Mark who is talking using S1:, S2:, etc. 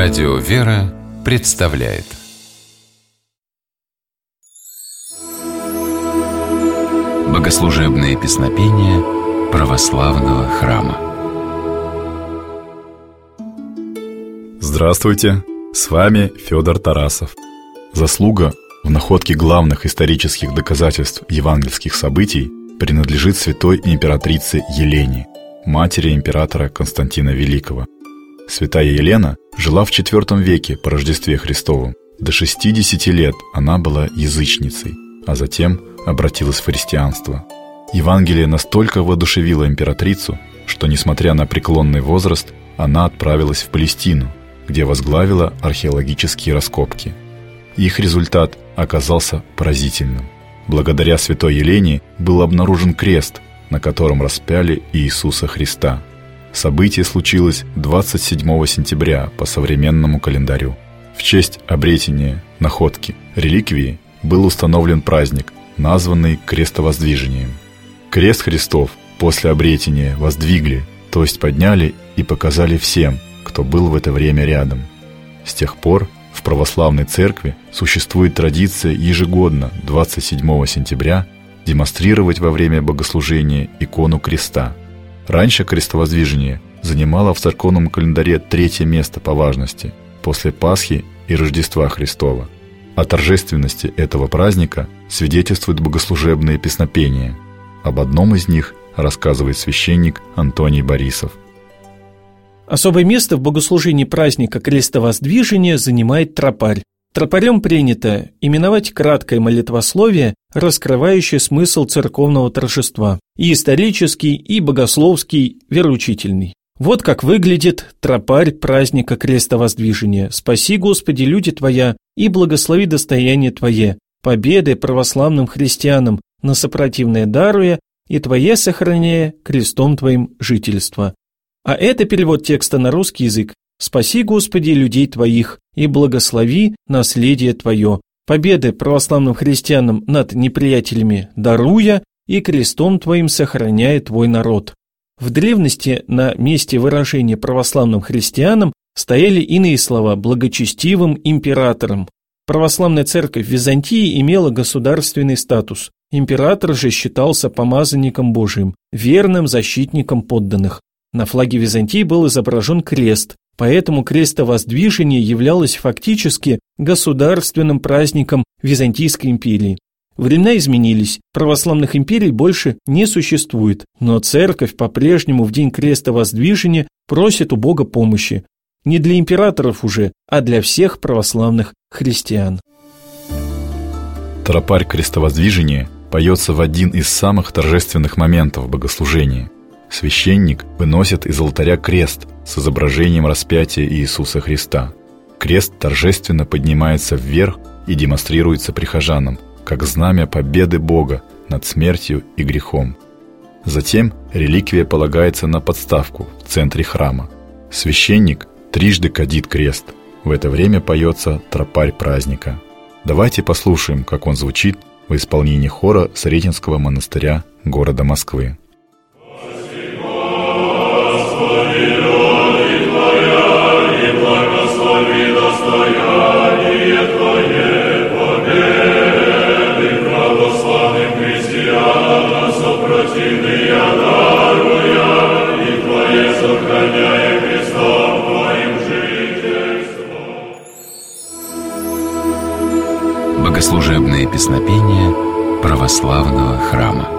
S1: Радио «Вера» представляет Богослужебные песнопения православного храма
S2: Здравствуйте! С вами Федор Тарасов. Заслуга в находке главных исторических доказательств евангельских событий принадлежит святой императрице Елене, матери императора Константина Великого. Святая Елена жила в IV веке по Рождестве Христовом. До 60 лет она была язычницей, а затем обратилась в христианство. Евангелие настолько воодушевило императрицу, что, несмотря на преклонный возраст, она отправилась в Палестину, где возглавила археологические раскопки. Их результат оказался поразительным. Благодаря святой Елене был обнаружен крест, на котором распяли Иисуса Христа. Событие случилось 27 сентября по современному календарю. В честь обретения находки реликвии был установлен праздник, названный крестовоздвижением. Крест Христов после обретения воздвигли, то есть подняли и показали всем, кто был в это время рядом. С тех пор в православной церкви существует традиция ежегодно 27 сентября демонстрировать во время богослужения икону креста. Раньше крестовоздвижение занимало в церковном календаре третье место по важности после Пасхи и Рождества Христова. О торжественности этого праздника свидетельствуют богослужебные песнопения. Об одном из них рассказывает священник Антоний Борисов –
S3: Особое место в богослужении праздника крестовоздвижения занимает тропарь. Тропарем принято именовать краткое молитвословие, раскрывающее смысл церковного торжества, и исторический, и богословский, вероучительный. Вот как выглядит тропарь праздника крестовоздвижения. «Спаси, Господи, люди Твоя, и благослови достояние Твое, победы православным христианам, на сопротивное даруя, и Твое сохраняя крестом Твоим жительство. А это перевод текста на русский язык. «Спаси, Господи, людей Твоих, и благослови наследие Твое, победы православным христианам над неприятелями даруя, и крестом Твоим сохраняя Твой народ». В древности на месте выражения православным христианам стояли иные слова «благочестивым императором». Православная церковь Византии имела государственный статус. Император же считался помазанником Божиим, верным защитником подданных. На флаге Византии был изображен крест, поэтому крестовоздвижение являлось фактически государственным праздником Византийской империи. Времена изменились, православных империй больше не существует, но церковь по-прежнему в день крестовоздвижения просит у Бога помощи. Не для императоров уже, а для всех православных христиан.
S2: Тропарь крестовоздвижения поется в один из самых торжественных моментов богослужения – Священник выносит из алтаря крест с изображением распятия Иисуса Христа. Крест торжественно поднимается вверх и демонстрируется прихожанам, как знамя победы Бога над смертью и грехом. Затем реликвия полагается на подставку в центре храма. Священник трижды кадит крест. В это время поется тропарь праздника. Давайте послушаем, как он звучит в исполнении хора Сретенского монастыря города Москвы.
S1: Богослужебные песнопения православного храма.